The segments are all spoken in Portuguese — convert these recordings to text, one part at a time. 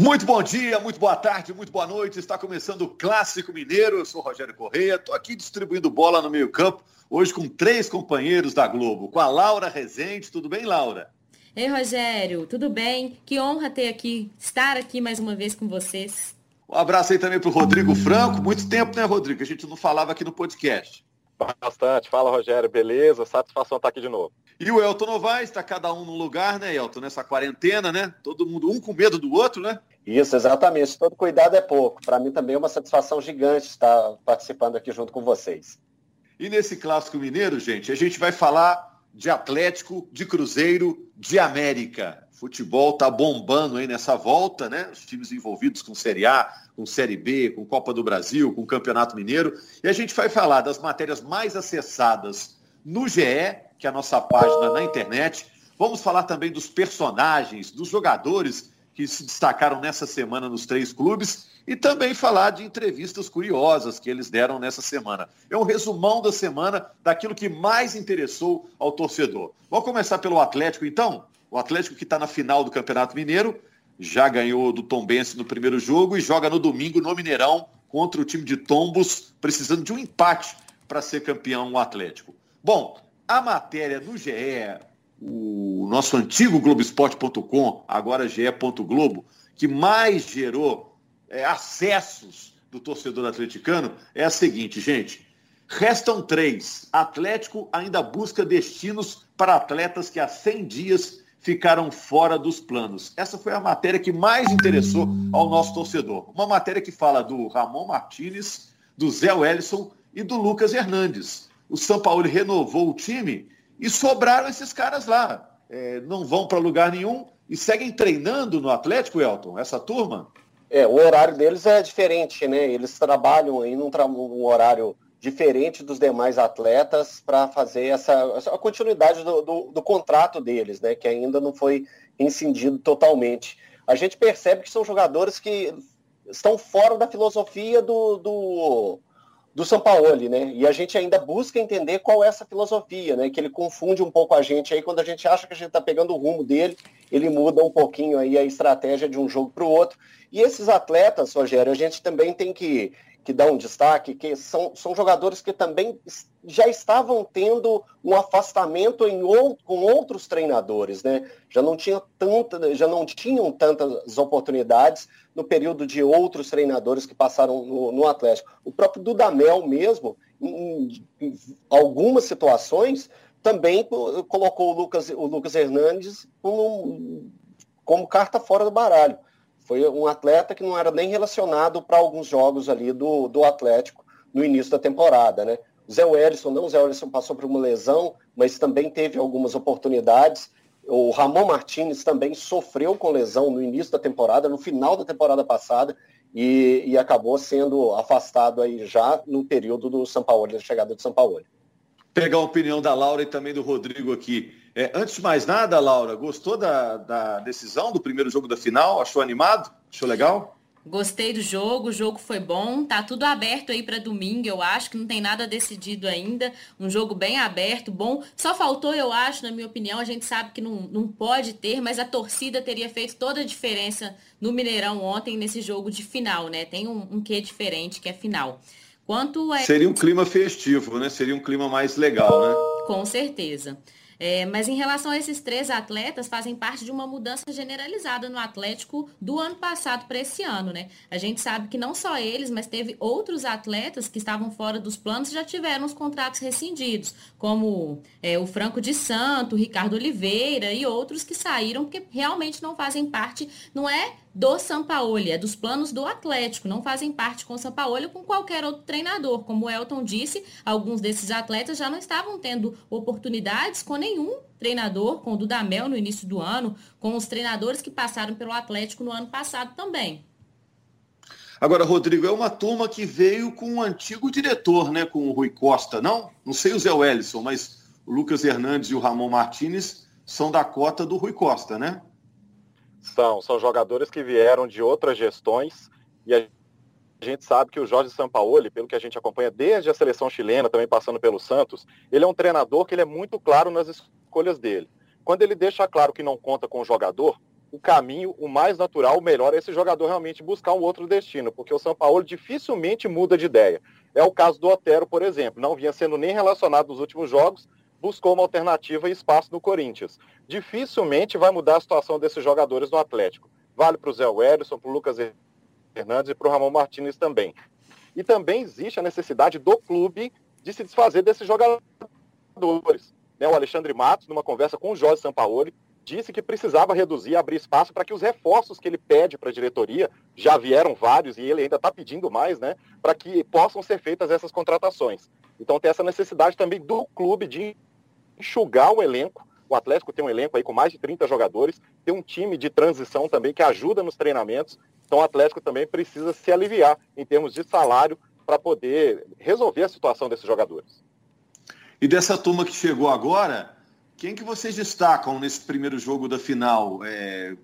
Muito bom dia, muito boa tarde, muito boa noite. Está começando o Clássico Mineiro. Eu sou Rogério Correia, estou aqui distribuindo bola no meio-campo, hoje com três companheiros da Globo, com a Laura Rezende. Tudo bem, Laura? Ei, Rogério, tudo bem? Que honra ter aqui, estar aqui mais uma vez com vocês. Um abraço aí também para o Rodrigo Franco. Muito tempo, né, Rodrigo? A gente não falava aqui no podcast. Bastante. Fala, Rogério. Beleza? Satisfação estar aqui de novo. E o Elton Novaes, está cada um num lugar, né, Elton? Nessa quarentena, né? Todo mundo um com medo do outro, né? Isso, exatamente. Todo cuidado é pouco. Para mim também é uma satisfação gigante estar participando aqui junto com vocês. E nesse Clássico Mineiro, gente, a gente vai falar de Atlético, de Cruzeiro, de América. Futebol tá bombando aí nessa volta, né? Os times envolvidos com Série A, com Série B, com Copa do Brasil, com Campeonato Mineiro. E a gente vai falar das matérias mais acessadas no GE, que é a nossa página na internet. Vamos falar também dos personagens, dos jogadores que se destacaram nessa semana nos três clubes e também falar de entrevistas curiosas que eles deram nessa semana. É um resumão da semana daquilo que mais interessou ao torcedor. Vamos começar pelo Atlético, então? O Atlético que está na final do Campeonato Mineiro, já ganhou do Tombense no primeiro jogo e joga no domingo no Mineirão contra o time de Tombos, precisando de um empate para ser campeão o Atlético. Bom, a matéria no GE o nosso antigo Globoesporte.com, agora ge.globo, que mais gerou é, acessos do torcedor atleticano, é a seguinte, gente. Restam três. Atlético ainda busca destinos para atletas que há 100 dias ficaram fora dos planos. Essa foi a matéria que mais interessou ao nosso torcedor. Uma matéria que fala do Ramon Martinez, do Zé Wellison e do Lucas Hernandes. O São Paulo renovou o time e sobraram esses caras lá. É, não vão para lugar nenhum e seguem treinando no Atlético, Elton, essa turma? É, o horário deles é diferente, né? Eles trabalham em um, um horário diferente dos demais atletas para fazer essa, essa continuidade do, do, do, contrato deles, né? Que ainda não foi incendido totalmente. A gente percebe que são jogadores que estão fora da filosofia do, do do Sampaoli, né? E a gente ainda busca entender qual é essa filosofia, né? Que ele confunde um pouco a gente aí, quando a gente acha que a gente está pegando o rumo dele, ele muda um pouquinho aí a estratégia de um jogo para o outro. E esses atletas, Rogério, a gente também tem que que um destaque, que são, são jogadores que também já estavam tendo um afastamento em ou, com outros treinadores, né? Já não, tinha tanta, já não tinham tantas oportunidades no período de outros treinadores que passaram no, no Atlético. O próprio Dudamel mesmo, em, em algumas situações, também colocou o Lucas, o Lucas Hernandes como, como carta fora do baralho. Foi um atleta que não era nem relacionado para alguns jogos ali do, do Atlético no início da temporada, né? Zé Wellison, não, o Zé Wellison passou por uma lesão, mas também teve algumas oportunidades. O Ramon Martinez também sofreu com lesão no início da temporada, no final da temporada passada, e, e acabou sendo afastado aí já no período do São Paulo, da chegada do São Paulo. Pegar a opinião da Laura e também do Rodrigo aqui. É, antes de mais nada, Laura, gostou da, da decisão do primeiro jogo da final? Achou animado? Achou legal? Gostei do jogo, o jogo foi bom, tá tudo aberto aí para domingo, eu acho que não tem nada decidido ainda, um jogo bem aberto, bom. Só faltou, eu acho, na minha opinião, a gente sabe que não, não pode ter, mas a torcida teria feito toda a diferença no Mineirão ontem nesse jogo de final, né? Tem um, um quê diferente que é final. Quanto é... Seria um clima festivo, né? Seria um clima mais legal, né? Com certeza. É, mas em relação a esses três atletas, fazem parte de uma mudança generalizada no Atlético do ano passado para esse ano, né? A gente sabe que não só eles, mas teve outros atletas que estavam fora dos planos e já tiveram os contratos rescindidos, como é, o Franco de Santo, Ricardo Oliveira e outros que saíram porque realmente não fazem parte, não é do Sampaoli, é dos planos do Atlético, não fazem parte com o Sampaoli ou com qualquer outro treinador. Como o Elton disse, alguns desses atletas já não estavam tendo oportunidades com nenhum treinador, com o Dudamel no início do ano, com os treinadores que passaram pelo Atlético no ano passado também. Agora, Rodrigo, é uma turma que veio com o antigo diretor, né, com o Rui Costa, não? Não sei o Zé Wellison, mas o Lucas Hernandes e o Ramon Martinez são da cota do Rui Costa, né? São, são jogadores que vieram de outras gestões e a gente sabe que o Jorge Sampaoli, pelo que a gente acompanha desde a seleção chilena, também passando pelo Santos, ele é um treinador que ele é muito claro nas escolhas dele. Quando ele deixa claro que não conta com o jogador, o caminho, o mais natural, o melhor é esse jogador realmente buscar um outro destino, porque o São Paulo dificilmente muda de ideia. É o caso do Otero, por exemplo, não vinha sendo nem relacionado nos últimos jogos, buscou uma alternativa e espaço no Corinthians. Dificilmente vai mudar a situação desses jogadores no Atlético. Vale para o Zé Wellison, para o Lucas Hernandes e para o Ramon Martinez também. E também existe a necessidade do clube de se desfazer desses jogadores. Né? O Alexandre Matos, numa conversa com o Jorge Sampaoli, disse que precisava reduzir, abrir espaço para que os reforços que ele pede para a diretoria, já vieram vários e ele ainda está pedindo mais, né, para que possam ser feitas essas contratações. Então tem essa necessidade também do clube de enxugar o elenco. O Atlético tem um elenco aí com mais de 30 jogadores, tem um time de transição também que ajuda nos treinamentos. Então o Atlético também precisa se aliviar em termos de salário para poder resolver a situação desses jogadores. E dessa turma que chegou agora, quem que vocês destacam nesse primeiro jogo da final? É,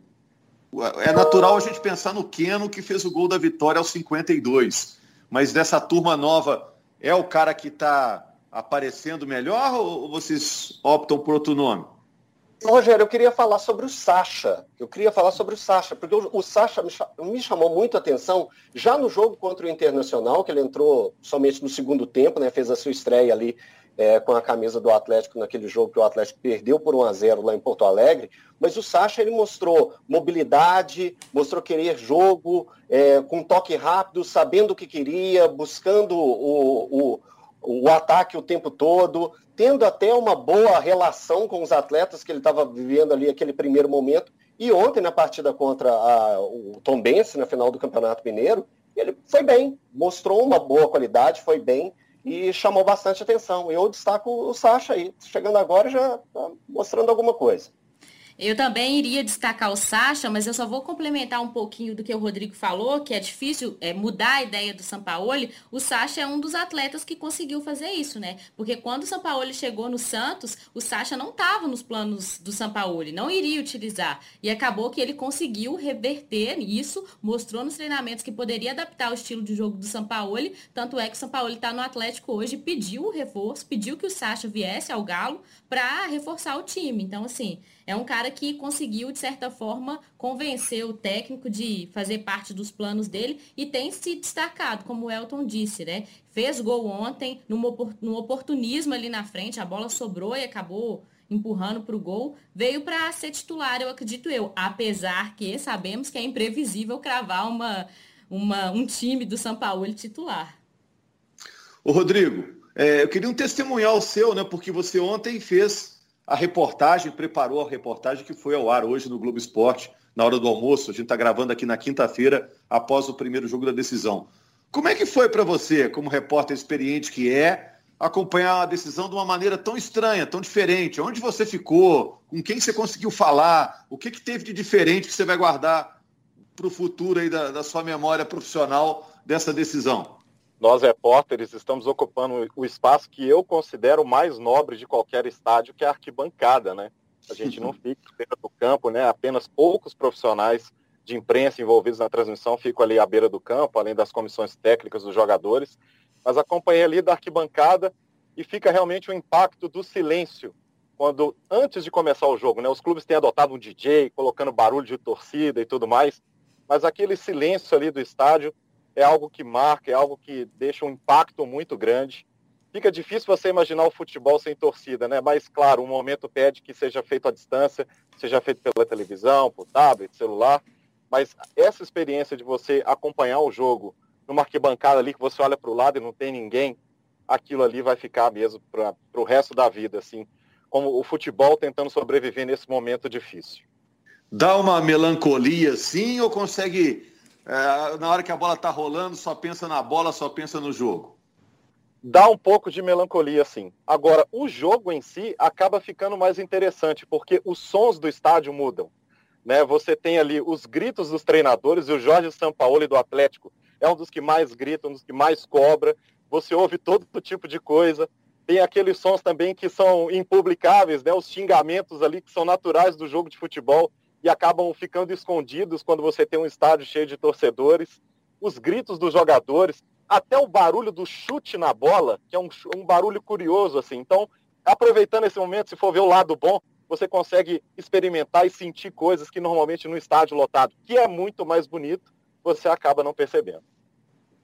é natural a gente pensar no Keno, que fez o gol da vitória aos 52. Mas dessa turma nova, é o cara que está aparecendo melhor ou vocês optam por outro nome? Rogério, eu queria falar sobre o Sacha. Eu queria falar sobre o Sacha, porque o, Sacha me, me, chamou muito a atenção já no jogo contra o Internacional, que ele entrou somente no segundo tempo, né? Fez a sua estreia ali é, com a camisa do Atlético naquele jogo que o Atlético perdeu por 1 a 0 lá em Porto Alegre, mas o Sacha ele mostrou mobilidade, mostrou querer jogo, é, com toque rápido, sabendo o que queria, buscando o, o, o ataque o tempo todo, tendo até uma boa relação com os atletas que ele estava vivendo ali aquele primeiro momento. E ontem, na partida contra a, o Tom Bense, na final do Campeonato Mineiro, ele foi bem, mostrou uma boa qualidade, foi bem e chamou bastante atenção. Eu destaco o Sacha aí, chegando agora já tá mostrando alguma coisa. Eu também iria destacar o Sacha, mas eu só vou complementar um pouquinho do que o Rodrigo falou, que é difícil é, mudar a ideia do Sampaoli. O Sacha é um dos atletas que conseguiu fazer isso, né? Porque quando o Sampaoli chegou no Santos, o Sacha não estava nos planos do Sampaoli, não iria utilizar. E acabou que ele conseguiu reverter isso, mostrou nos treinamentos que poderia adaptar o estilo de jogo do Sampaoli. Tanto é que o Sampaoli está no Atlético hoje, pediu o reforço, pediu que o Sacha viesse ao Galo para reforçar o time. Então, assim, é um cara que conseguiu, de certa forma, convencer o técnico de fazer parte dos planos dele e tem se destacado, como o Elton disse, né? Fez gol ontem, num oportunismo ali na frente, a bola sobrou e acabou empurrando para o gol, veio para ser titular, eu acredito eu. Apesar que sabemos que é imprevisível cravar uma, uma, um time do São Paulo titular. Ô Rodrigo, é, eu queria um testemunhal seu, né? Porque você ontem fez a reportagem, preparou a reportagem que foi ao ar hoje no Globo Esporte, na hora do almoço. A gente está gravando aqui na quinta-feira, após o primeiro jogo da decisão. Como é que foi para você, como repórter experiente que é, acompanhar a decisão de uma maneira tão estranha, tão diferente? Onde você ficou? Com quem você conseguiu falar? O que, que teve de diferente que você vai guardar para o futuro aí da, da sua memória profissional dessa decisão? Nós repórteres estamos ocupando o espaço que eu considero mais nobre de qualquer estádio, que é a arquibancada, né? A gente não fica dentro do campo, né? Apenas poucos profissionais de imprensa envolvidos na transmissão ficam ali à beira do campo, além das comissões técnicas dos jogadores. Mas acompanhei ali da arquibancada e fica realmente o impacto do silêncio quando antes de começar o jogo, né? Os clubes têm adotado um DJ, colocando barulho de torcida e tudo mais, mas aquele silêncio ali do estádio é algo que marca, é algo que deixa um impacto muito grande. Fica difícil você imaginar o futebol sem torcida, né? Mas, claro, o momento pede que seja feito à distância, seja feito pela televisão, por tablet, celular. Mas essa experiência de você acompanhar o jogo numa arquibancada ali que você olha para o lado e não tem ninguém, aquilo ali vai ficar mesmo para o resto da vida, assim, como o futebol tentando sobreviver nesse momento difícil. Dá uma melancolia, sim, ou consegue é, na hora que a bola está rolando, só pensa na bola, só pensa no jogo? Dá um pouco de melancolia, sim. Agora, o jogo em si acaba ficando mais interessante, porque os sons do estádio mudam. Né? Você tem ali os gritos dos treinadores, e o Jorge Sampaoli do Atlético é um dos que mais grita, um dos que mais cobra. Você ouve todo tipo de coisa. Tem aqueles sons também que são impublicáveis, né? os xingamentos ali que são naturais do jogo de futebol e acabam ficando escondidos quando você tem um estádio cheio de torcedores. Os gritos dos jogadores, até o barulho do chute na bola, que é um, um barulho curioso, assim. Então, aproveitando esse momento, se for ver o lado bom, você consegue experimentar e sentir coisas que normalmente no estádio lotado, que é muito mais bonito, você acaba não percebendo.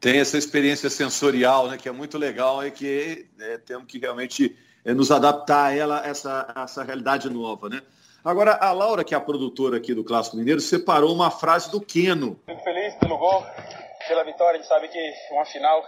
Tem essa experiência sensorial, né, que é muito legal e que é, temos que realmente é, nos adaptar a ela, essa, essa realidade nova, né? Agora, a Laura, que é a produtora aqui do Clássico Mineiro, separou uma frase do Queno. Fico feliz pelo gol, pela vitória. A gente sabe que uma final,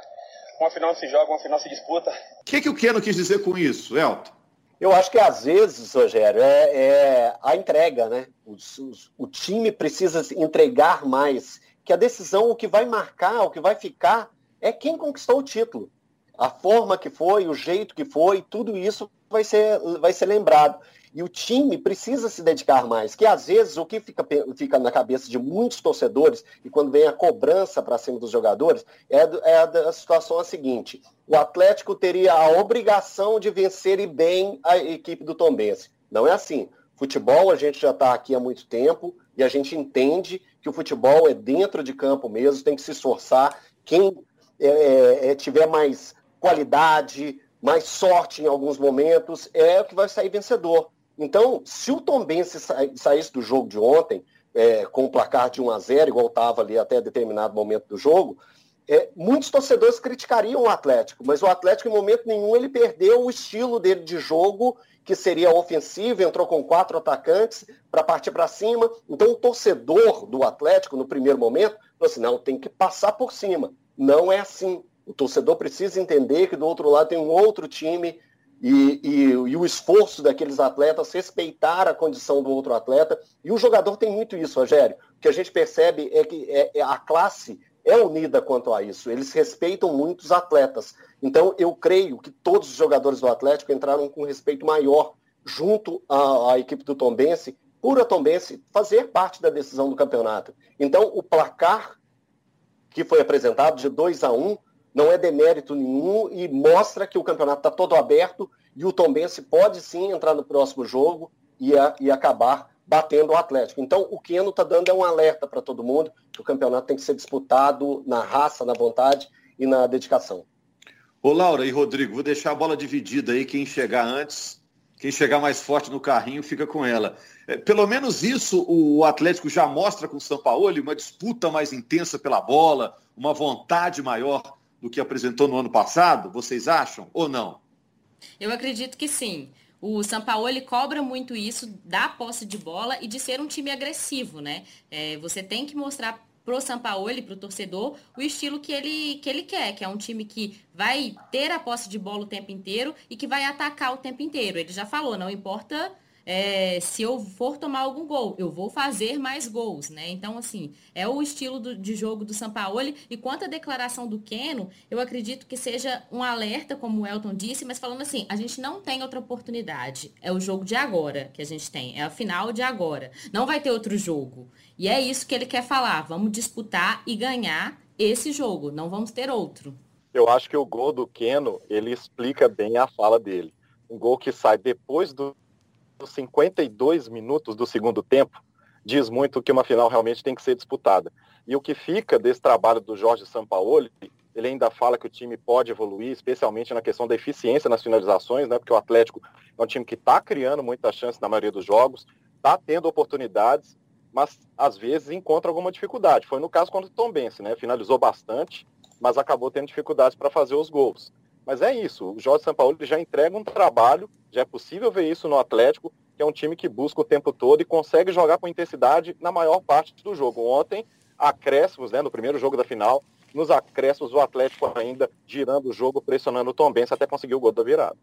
uma final se joga, uma final se disputa. O que, que o Queno quis dizer com isso, Elton? Eu acho que às vezes, Rogério, é, é a entrega, né? O, o, o, time precisa entregar mais. Que a decisão, o que vai marcar, o que vai ficar, é quem conquistou o título. A forma que foi, o jeito que foi, tudo isso vai ser, vai ser lembrado. E o time precisa se dedicar mais, que às vezes o que fica, fica na cabeça de muitos torcedores, e quando vem a cobrança para cima dos jogadores, é, é a, a situação a seguinte: o Atlético teria a obrigação de vencer e bem a equipe do Tombense. Não é assim. Futebol, a gente já está aqui há muito tempo e a gente entende que o futebol é dentro de campo mesmo, tem que se esforçar. Quem é, é, é tiver mais qualidade, mais sorte em alguns momentos, é o que vai sair vencedor. Então, se o Tom Bense saísse do jogo de ontem, é, com o placar de 1 a 0 igual estava ali até determinado momento do jogo, é, muitos torcedores criticariam o Atlético, mas o Atlético, em momento nenhum, ele perdeu o estilo dele de jogo, que seria ofensivo, entrou com quatro atacantes para partir para cima. Então, o torcedor do Atlético, no primeiro momento, falou assim: não, tem que passar por cima. Não é assim. O torcedor precisa entender que do outro lado tem um outro time e, e, e, o esforço daqueles atletas, respeitar a condição do outro atleta. E o jogador tem muito isso, Rogério. O que a gente percebe é que é, é a classe é unida quanto a isso. Eles respeitam muito os atletas. Então, eu creio que todos os jogadores do Atlético entraram com respeito maior junto à, à equipe do Tombense, por a Tombense fazer parte da decisão do campeonato. Então, o placar que foi apresentado de 2 a 1 um, não é demérito nenhum e mostra que o campeonato está todo aberto e o Tombense pode sim entrar no próximo jogo e, a, e acabar batendo o Atlético. Então, o Keno está dando é um alerta para todo mundo que o campeonato tem que ser disputado na raça, na vontade e na dedicação. Ô Laura e Rodrigo, vou deixar a bola dividida aí, quem chegar antes, quem chegar mais forte no carrinho fica com ela. É, pelo menos isso o Atlético já mostra com o São Paulo, uma disputa mais intensa pela bola, uma vontade maior do que apresentou no ano passado? Vocês acham ou não? Eu acredito que sim. O Sampaoli cobra muito isso da posse de bola e de ser um time agressivo, né? É, você tem que mostrar pro Sampaoli, pro torcedor, o estilo que ele, que ele quer, que é um time que vai ter a posse de bola o tempo inteiro e que vai atacar o tempo inteiro. Ele já falou, não importa é, se eu for tomar algum gol, eu vou fazer mais gols, né? Então, assim, é o estilo do, de jogo do Sampaoli. E quanto à declaração do Keno, eu acredito que seja um alerta, como o Elton disse, mas falando assim, a gente não tem outra oportunidade. É o jogo de agora que a gente tem, é a final de agora. Não vai ter outro jogo. E é isso que ele quer falar. Vamos disputar e ganhar esse jogo, não vamos ter outro. Eu acho que o gol do Keno, ele explica bem a fala dele. Um gol que sai depois do 52 minutos do segundo tempo diz muito que uma final realmente tem que ser disputada. E o que fica desse trabalho do Jorge Sampaoli, ele ainda fala que o time pode evoluir, especialmente na questão da eficiência nas finalizações, né? Porque o Atlético é um time que está criando muita chance na maioria dos jogos, está tendo oportunidades, mas às vezes encontra alguma dificuldade. Foi no caso contra o Tom Bense, né? Finalizou bastante, mas acabou tendo dificuldades para fazer os gols. Mas é isso, o Jorge Sampaoli já entrega um trabalho, já é possível ver isso no Atlético, que é um time que busca o tempo todo e consegue jogar com intensidade na maior parte do jogo. Ontem, acréscimos, né, no primeiro jogo da final, nos acréscimos o Atlético ainda girando o jogo, pressionando o Tom Benz até conseguir o gol da virada.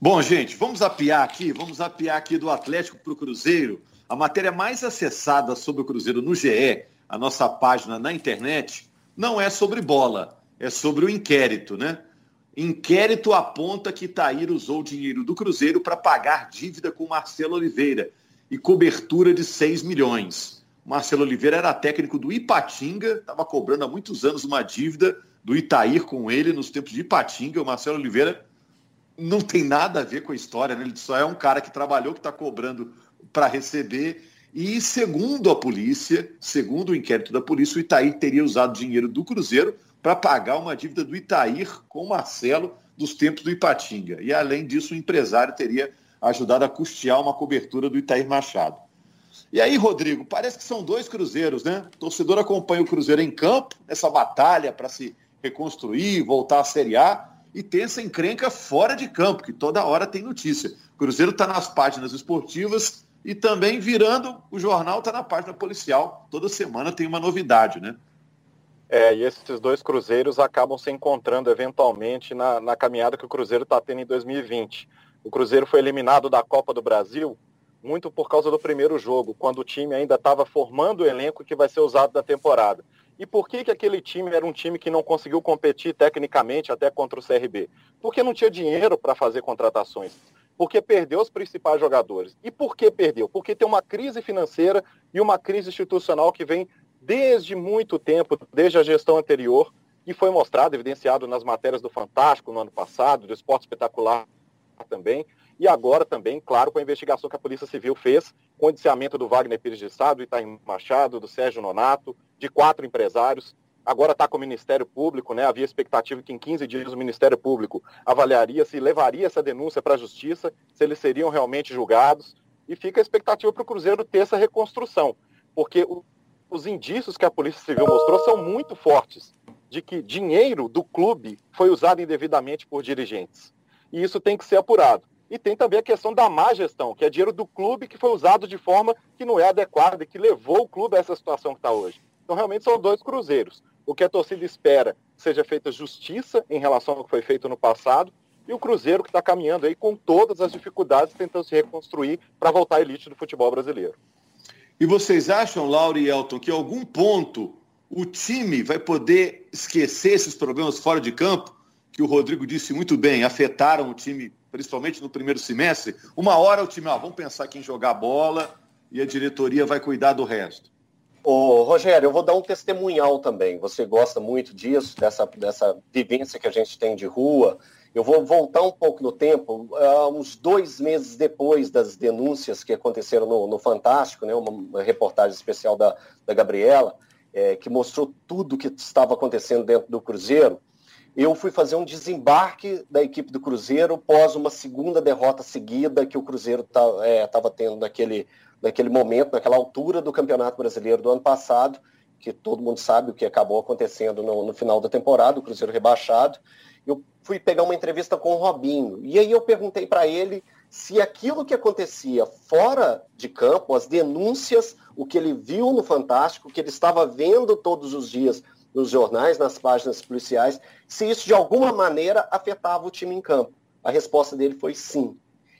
Bom, gente, vamos apiar aqui, vamos apiar aqui do Atlético para o Cruzeiro. A matéria mais acessada sobre o Cruzeiro no GE, a nossa página na internet, não é sobre bola, é sobre o inquérito, né? Inquérito aponta que Itaíra usou dinheiro do Cruzeiro para pagar dívida com Marcelo Oliveira e cobertura de 6 milhões. Marcelo Oliveira era técnico do Ipatinga, estava cobrando há muitos anos uma dívida do Itair com ele nos tempos de Ipatinga. O Marcelo Oliveira não tem nada a ver com a história, né? ele só é um cara que trabalhou, que está cobrando para receber. E segundo a polícia, segundo o inquérito da polícia, o Itair teria usado dinheiro do Cruzeiro para pagar uma dívida do Itair com o Marcelo dos tempos do Ipatinga. E além disso, o empresário teria ajudado a custear uma cobertura do Itair Machado. E aí, Rodrigo, parece que são dois cruzeiros, né? O torcedor acompanha o Cruzeiro em campo, nessa batalha para se reconstruir, voltar à Série A, e tem essa encrenca fora de campo, que toda hora tem notícia. O Cruzeiro está nas páginas esportivas e também virando o jornal, está na página policial. Toda semana tem uma novidade, né? É, e esses dois cruzeiros acabam se encontrando eventualmente na, na caminhada que o Cruzeiro está tendo em 2020. O Cruzeiro foi eliminado da Copa do Brasil muito por causa do primeiro jogo, quando o time ainda estava formando o elenco que vai ser usado da temporada. E por que, que aquele time era um time que não conseguiu competir tecnicamente até contra o CRB? Porque não tinha dinheiro para fazer contratações. Porque perdeu os principais jogadores. E por que perdeu? Porque tem uma crise financeira e uma crise institucional que vem desde muito tempo, desde a gestão anterior, e foi mostrado, evidenciado nas matérias do Fantástico no ano passado, do Esporte Espetacular também, e agora também, claro, com a investigação que a Polícia Civil fez, com o indiciamento do Wagner Pires de Sá, do Itaim Machado, do Sérgio Nonato, de quatro empresários. Agora está com o Ministério Público, né? Havia expectativa que em 15 dias o Ministério Público avaliaria se levaria essa denúncia para a Justiça, se eles seriam realmente julgados. E fica a expectativa para o Cruzeiro ter essa reconstrução, porque o, os indícios que a Polícia Civil mostrou são muito fortes de que dinheiro do clube foi usado indevidamente por dirigentes. E isso tem que ser apurado. E tem também a questão da má gestão, que é dinheiro do clube que foi usado de forma que não é adequada e que levou o clube a essa situação que está hoje. Então, realmente, são dois cruzeiros. O que a torcida espera seja feita justiça em relação ao que foi feito no passado e o Cruzeiro que está caminhando aí com todas as dificuldades tentando se reconstruir para voltar à elite do futebol brasileiro. E vocês acham, Laura e Elton, que em algum ponto o time vai poder esquecer esses problemas fora de campo, que o Rodrigo disse muito bem, afetaram o time principalmente no primeiro semestre, uma hora o time, ó, vamos pensar aqui em jogar bola e a diretoria vai cuidar do resto. Ô, Rogério, eu vou dar um testemunhal também. Você gosta muito disso, dessa, dessa vivência que a gente tem de rua. Eu vou voltar um pouco no tempo, uh, uns dois meses depois das denúncias que aconteceram no, no Fantástico, né, uma, uma, reportagem especial da, da Gabriela, é, que mostrou tudo o que estava acontecendo dentro do Cruzeiro eu fui fazer um desembarque da equipe do Cruzeiro pós uma segunda derrota seguida que o Cruzeiro estava é, tendo naquele, naquele momento, naquela altura do Campeonato Brasileiro do ano passado, que todo mundo sabe o que acabou acontecendo no, no final da temporada, o Cruzeiro rebaixado. Eu fui pegar uma entrevista com o Robinho, e aí eu perguntei para ele se aquilo que acontecia fora de campo, as denúncias, o que ele viu no Fantástico, o que ele estava vendo todos os dias nos jornais, nas páginas policiais, se isso de alguma maneira afetava o time em campo. A resposta dele foi sim.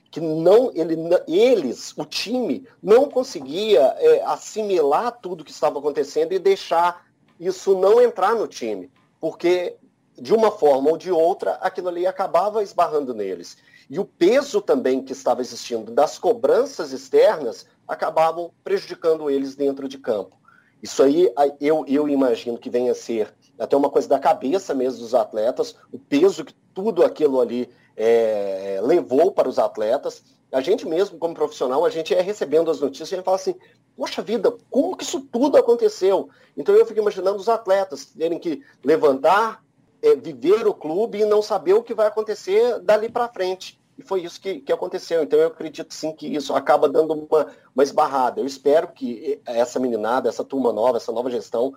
Que não, ele, eles, o time, não conseguia é, assimilar tudo que estava acontecendo e deixar isso não entrar no time. Porque, de uma forma ou de outra, aquilo ali acabava esbarrando neles. E o peso também que estava existindo das cobranças externas acabavam prejudicando eles dentro de campo. Isso aí eu, eu imagino que venha a ser até uma coisa da cabeça mesmo dos atletas, o peso que tudo aquilo ali é, levou para os atletas. A gente mesmo, como profissional, a gente é recebendo as notícias e a gente fala assim, poxa vida, como que isso tudo aconteceu? Então eu fico imaginando os atletas terem que levantar, é, viver o clube e não saber o que vai acontecer dali para frente. E foi isso que, que aconteceu. Então eu acredito sim que isso acaba dando uma, uma esbarrada. Eu espero que essa meninada, essa turma nova, essa nova gestão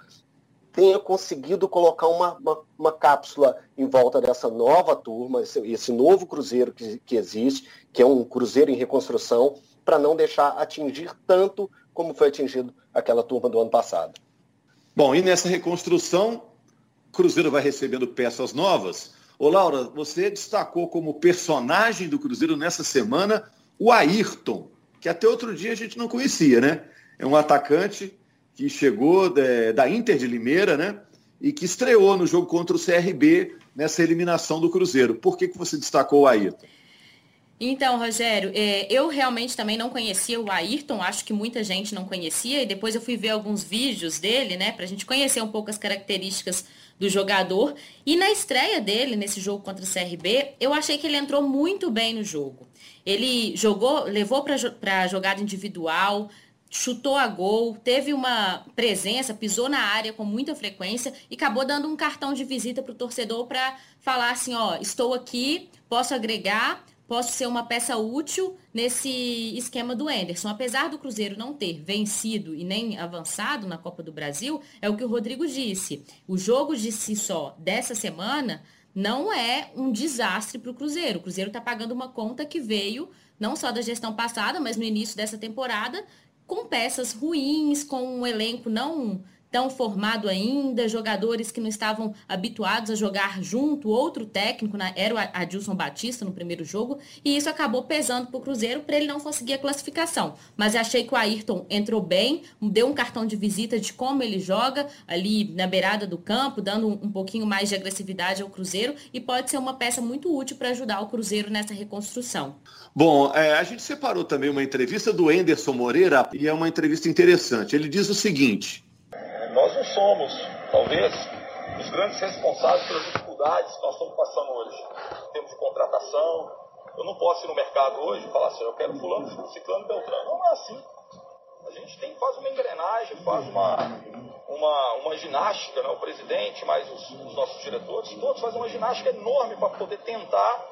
tenha conseguido colocar uma, uma, uma cápsula em volta dessa nova turma, esse, esse novo cruzeiro que, que existe, que é um cruzeiro em reconstrução, para não deixar atingir tanto como foi atingido aquela turma do ano passado. Bom, e nessa reconstrução, Cruzeiro vai recebendo peças novas. Ô Laura, você destacou como personagem do Cruzeiro nessa semana o Ayrton, que até outro dia a gente não conhecia, né? É um atacante que chegou de, da Inter de Limeira, né? E que estreou no jogo contra o CRB nessa eliminação do Cruzeiro. Por que, que você destacou o Ayrton? Então, Rogério, é, eu realmente também não conhecia o Ayrton, acho que muita gente não conhecia, e depois eu fui ver alguns vídeos dele, né, para a gente conhecer um pouco as características do jogador. E na estreia dele, nesse jogo contra o CRB, eu achei que ele entrou muito bem no jogo. Ele jogou, levou para a jogada individual, chutou a gol, teve uma presença, pisou na área com muita frequência e acabou dando um cartão de visita para o torcedor para falar assim, ó, estou aqui, posso agregar, possa ser uma peça útil nesse esquema do Enderson. Apesar do Cruzeiro não ter vencido e nem avançado na Copa do Brasil, é o que o Rodrigo disse. O jogo de si só dessa semana não é um desastre para o Cruzeiro. O Cruzeiro está pagando uma conta que veio não só da gestão passada, mas no início dessa temporada, com peças ruins, com um elenco não tão formado ainda, jogadores que não estavam habituados a jogar junto, outro técnico, né? era o Adilson Batista no primeiro jogo, e isso acabou pesando para o Cruzeiro para ele não conseguir a classificação. Mas achei que o Ayrton entrou bem, deu um cartão de visita de como ele joga ali na beirada do campo, dando um pouquinho mais de agressividade ao Cruzeiro, e pode ser uma peça muito útil para ajudar o Cruzeiro nessa reconstrução. Bom, é, a gente separou também uma entrevista do Enderson Moreira, e é uma entrevista interessante. Ele diz o seguinte nós não somos, talvez, os grandes responsáveis pelas dificuldades que nós estamos passando hoje. Em termos de contratação, eu não posso ir no mercado hoje e falar assim, eu quero fulano, ciclano, beltrano. Não é assim. A gente tem, faz uma engrenagem, faz uma, uma, uma ginástica, né? o presidente, mais os, os nossos diretores, todos fazem uma ginástica enorme para poder tentar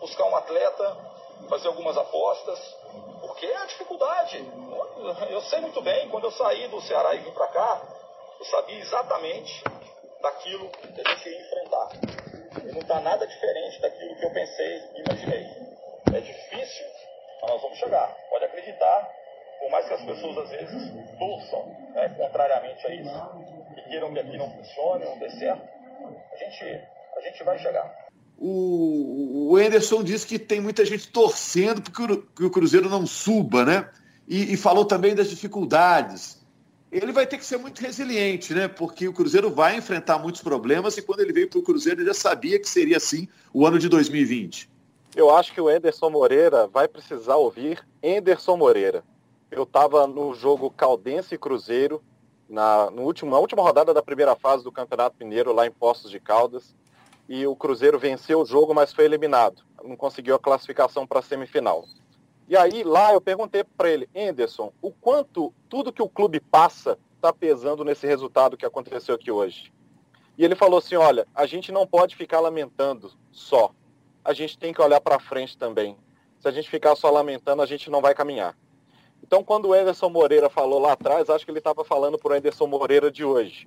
buscar um atleta, fazer algumas apostas, porque é a dificuldade. Eu sei muito bem, quando eu saí do Ceará e vim para cá, eu sabia exatamente daquilo que a gente ia enfrentar. E não está nada diferente daquilo que eu pensei e imaginei. É difícil, mas nós vamos chegar. Pode acreditar, por mais que as pessoas às vezes torçam né, contrariamente a isso, e queiram que aqui não funcione, não dê certo, a gente, a gente vai chegar. O, o Anderson disse que tem muita gente torcendo para que o Cruzeiro não suba, né? E, e falou também das dificuldades ele vai ter que ser muito resiliente, né? Porque o Cruzeiro vai enfrentar muitos problemas e quando ele veio para o Cruzeiro ele já sabia que seria assim o ano de 2020. Eu acho que o Enderson Moreira vai precisar ouvir Enderson Moreira. Eu estava no jogo Caldense Cruzeiro, na, no último, na última rodada da primeira fase do Campeonato Mineiro, lá em Postos de Caldas, e o Cruzeiro venceu o jogo, mas foi eliminado. Não conseguiu a classificação para a semifinal. E aí lá eu perguntei para ele, Anderson, o quanto tudo que o clube passa está pesando nesse resultado que aconteceu aqui hoje? E ele falou assim, olha, a gente não pode ficar lamentando só. A gente tem que olhar para frente também. Se a gente ficar só lamentando, a gente não vai caminhar. Então, quando o Anderson Moreira falou lá atrás, acho que ele estava falando para o Anderson Moreira de hoje.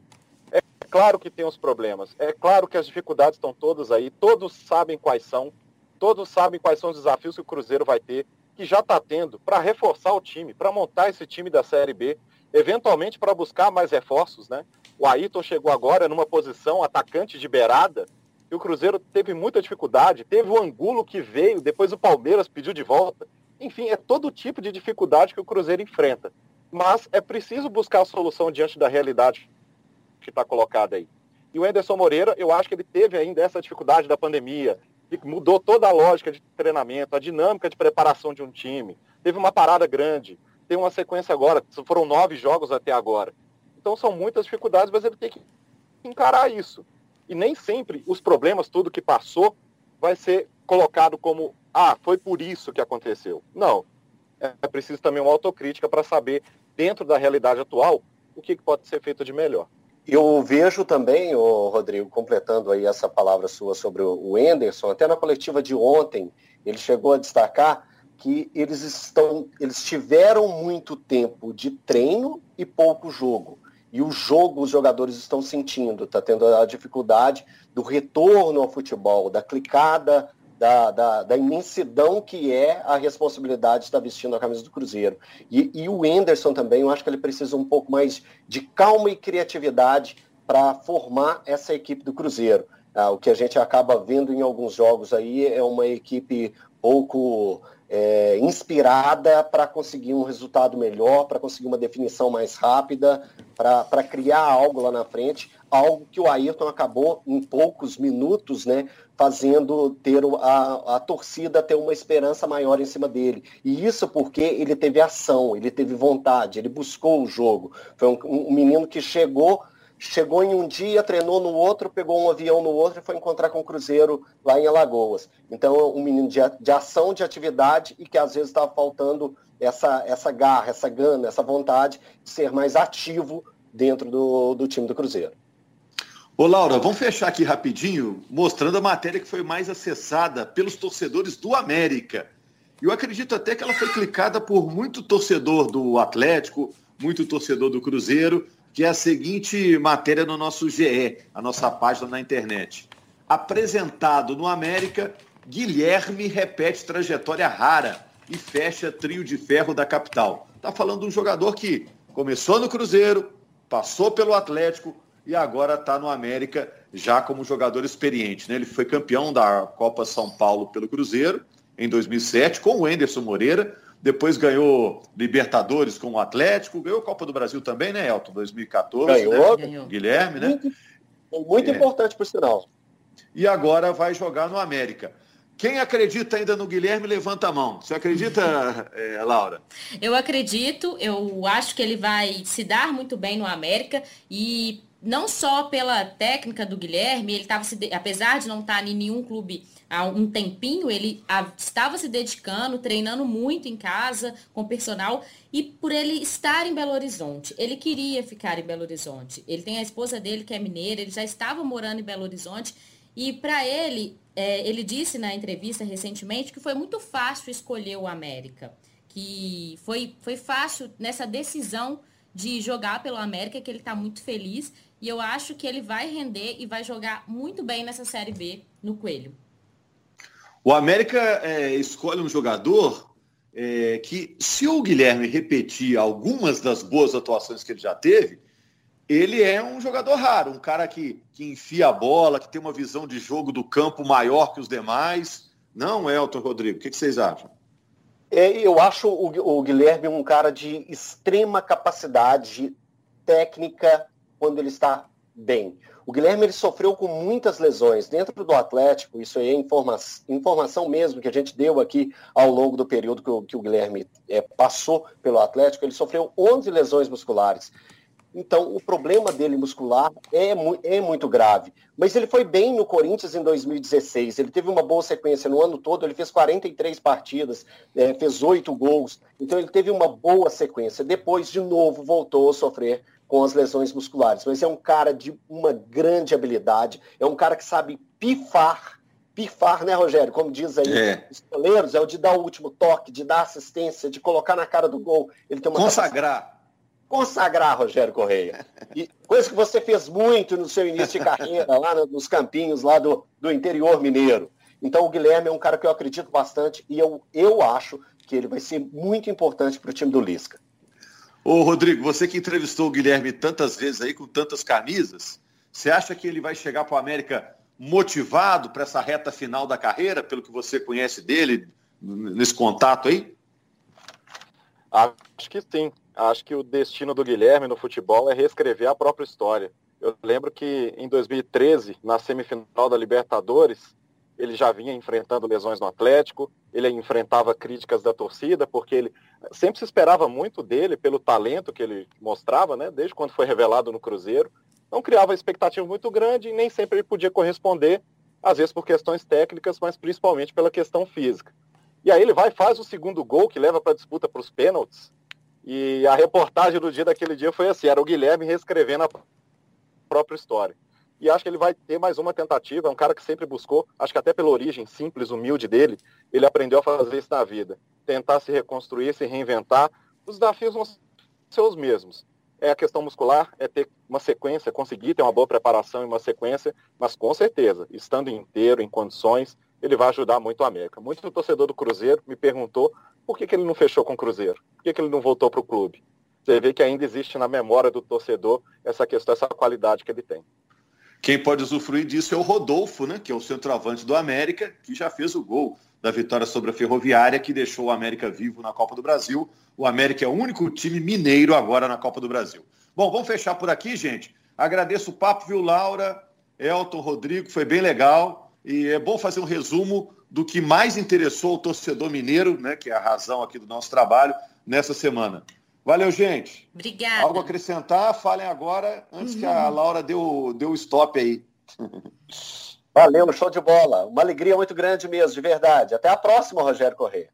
É claro que tem os problemas, é claro que as dificuldades estão todas aí, todos sabem quais são, todos sabem quais são os desafios que o Cruzeiro vai ter, que já está tendo para reforçar o time, para montar esse time da Série B, eventualmente para buscar mais reforços, né? O Ayrton chegou agora numa posição atacante de beirada, e o Cruzeiro teve muita dificuldade, teve o Angulo que veio, depois o Palmeiras pediu de volta. Enfim, é todo tipo de dificuldade que o Cruzeiro enfrenta. Mas é preciso buscar a solução diante da realidade que está colocada aí. E o Anderson Moreira, eu acho que ele teve ainda essa dificuldade da pandemia, mudou toda a lógica de treinamento, a dinâmica de preparação de um time. Teve uma parada grande, tem uma sequência agora, foram nove jogos até agora. Então são muitas dificuldades, mas ele tem que encarar isso. E nem sempre os problemas, tudo que passou, vai ser colocado como, ah, foi por isso que aconteceu. Não. É preciso também uma autocrítica para saber, dentro da realidade atual, o que pode ser feito de melhor. Eu vejo também, o Rodrigo, completando aí essa palavra sua sobre o Enderson, até na coletiva de ontem, ele chegou a destacar que eles estão, eles tiveram muito tempo de treino e pouco jogo. E o jogo os jogadores estão sentindo, está tendo a dificuldade do retorno ao futebol, da clicada da, da, da, imensidão que é a responsabilidade de estar vestindo a camisa do Cruzeiro. E, e o Enderson também, eu acho que ele precisa um pouco mais de calma e criatividade para formar essa equipe do Cruzeiro. Ah, o que a gente acaba vendo em alguns jogos aí é uma equipe pouco é, inspirada para conseguir um resultado melhor, para conseguir uma definição mais rápida, para criar algo lá na frente, algo que o Ayrton acabou em poucos minutos, né, fazendo ter a, a torcida ter uma esperança maior em cima dele. E isso porque ele teve ação, ele teve vontade, ele buscou o jogo. Foi um, um menino que chegou chegou em um dia, treinou no outro, pegou um avião no outro e foi encontrar com o Cruzeiro lá em Alagoas. Então, um menino de, de ação, de atividade e que às vezes estava faltando essa, essa garra, essa gana, essa vontade de ser mais ativo dentro do, do time do Cruzeiro. Ô, Laura, vamos fechar aqui rapidinho, mostrando a matéria que foi mais acessada pelos torcedores do América. Eu acredito até que ela foi clicada por muito torcedor do Atlético, muito torcedor do Cruzeiro, que é a seguinte matéria no nosso GE, a nossa página na internet. Apresentado no América, Guilherme repete trajetória rara e fecha trio de ferro da capital. Está falando de um jogador que começou no Cruzeiro, passou pelo Atlético, e agora está no América já como jogador experiente. Né? Ele foi campeão da Copa São Paulo pelo Cruzeiro em 2007 com o Enderson Moreira, depois ganhou Libertadores com o Atlético, ganhou Copa do Brasil também, né, Elton? 2014, ganhou, né? Guilherme, né? Muito, muito é. importante por sinal. E agora vai jogar no América. Quem acredita ainda no Guilherme, levanta a mão. Você acredita, é, Laura? Eu acredito, eu acho que ele vai se dar muito bem no América e não só pela técnica do Guilherme, ele estava apesar de não estar tá em nenhum clube há um tempinho, ele estava se dedicando, treinando muito em casa com personal e por ele estar em Belo Horizonte. Ele queria ficar em Belo Horizonte. Ele tem a esposa dele que é mineira, ele já estava morando em Belo Horizonte e para ele, é, ele disse na entrevista recentemente que foi muito fácil escolher o América, que foi, foi fácil nessa decisão de jogar pelo América, que ele está muito feliz e eu acho que ele vai render e vai jogar muito bem nessa Série B no Coelho. O América é, escolhe um jogador é, que, se o Guilherme repetir algumas das boas atuações que ele já teve, ele é um jogador raro, um cara que, que enfia a bola, que tem uma visão de jogo do campo maior que os demais. Não, Elton Rodrigo, o que, que vocês acham? É, eu acho o, o Guilherme um cara de extrema capacidade técnica quando ele está bem. O Guilherme ele sofreu com muitas lesões dentro do Atlético, isso aí é informa informação mesmo que a gente deu aqui ao longo do período que o, que o Guilherme é, passou pelo Atlético, ele sofreu 11 lesões musculares. Então, o problema dele muscular é, mu é muito grave. Mas ele foi bem no Corinthians em 2016. Ele teve uma boa sequência no ano todo. Ele fez 43 partidas, é, fez 8 gols. Então, ele teve uma boa sequência. Depois, de novo, voltou a sofrer com as lesões musculares. Mas é um cara de uma grande habilidade, é um cara que sabe pifar, pifar, né, Rogério? Como diz aí é. os goleiros, é o de dar o último toque, de dar assistência, de colocar na cara do gol. Ele tem uma consagrar. Consagrar, Rogério Correia. E coisa que você fez muito no seu início de carreira, lá nos campinhos lá do, do interior mineiro. Então o Guilherme é um cara que eu acredito bastante e eu, eu acho que ele vai ser muito importante para o time do Lisca. Ô, Rodrigo, você que entrevistou o Guilherme tantas vezes aí, com tantas camisas, você acha que ele vai chegar para o América motivado para essa reta final da carreira, pelo que você conhece dele, nesse contato aí? Acho que sim. Acho que o destino do Guilherme no futebol é reescrever a própria história. Eu lembro que em 2013, na semifinal da Libertadores, ele já vinha enfrentando lesões no Atlético, ele enfrentava críticas da torcida, porque ele sempre se esperava muito dele pelo talento que ele mostrava, né, desde quando foi revelado no Cruzeiro. Não criava expectativa muito grande e nem sempre ele podia corresponder, às vezes por questões técnicas, mas principalmente pela questão física. E aí ele vai faz o segundo gol que leva para a disputa para os pênaltis. E a reportagem do dia daquele dia foi assim, era o Guilherme reescrevendo a própria história e acho que ele vai ter mais uma tentativa. É um cara que sempre buscou, acho que até pela origem simples, humilde dele, ele aprendeu a fazer isso na vida. Tentar se reconstruir, se reinventar. Os desafios vão ser os mesmos. É a questão muscular, é ter uma sequência, conseguir ter uma boa preparação e uma sequência, mas com certeza, estando inteiro, em condições, ele vai ajudar muito a América. Muito torcedor do Cruzeiro me perguntou por que, que ele não fechou com o Cruzeiro, por que, que ele não voltou para o clube. Você vê que ainda existe na memória do torcedor essa questão, essa qualidade que ele tem. Quem pode usufruir disso é o Rodolfo, né, que é o centroavante do América, que já fez o gol da vitória sobre a Ferroviária, que deixou o América vivo na Copa do Brasil. O América é o único time mineiro agora na Copa do Brasil. Bom, vamos fechar por aqui, gente. Agradeço o papo, viu, Laura, Elton, Rodrigo, foi bem legal. E é bom fazer um resumo do que mais interessou o torcedor mineiro, né, que é a razão aqui do nosso trabalho, nessa semana. Valeu, gente. Obrigada. Algo a acrescentar? Falem agora, antes uhum. que a uhum. Laura dê o, dê o stop aí. Valeu, show de bola. Uma alegria muito grande mesmo, de verdade. Até a próxima, Rogério Corrêa.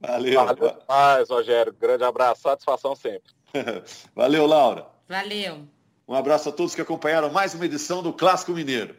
Valeu. Valeu mais, Rogério. Grande abraço, satisfação sempre. Valeu, Laura. Valeu. Um abraço a todos que acompanharam mais uma edição do Clássico Mineiro.